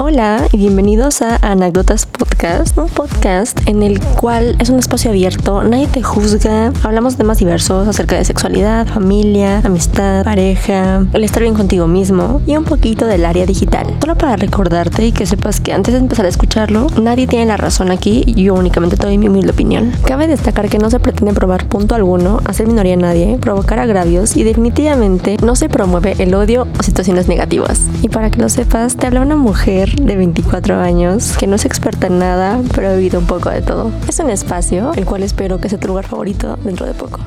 Hola y bienvenidos a Anécdotas Podcast, un podcast en el cual es un espacio abierto, nadie te juzga, hablamos de temas diversos acerca de sexualidad, familia, amistad, pareja, el estar bien contigo mismo y un poquito del área digital. Solo para recordarte y que sepas que antes de empezar a escucharlo, nadie tiene la razón aquí, yo únicamente te doy mi humilde opinión. Cabe destacar que no se pretende probar punto alguno, hacer minoría a nadie, provocar agravios y definitivamente no se promueve el odio o situaciones negativas. Y para que lo sepas, te habla una mujer de 24 años que no es experta en nada, pero ha vivido un poco de todo. Es un espacio el cual espero que sea tu lugar favorito dentro de poco.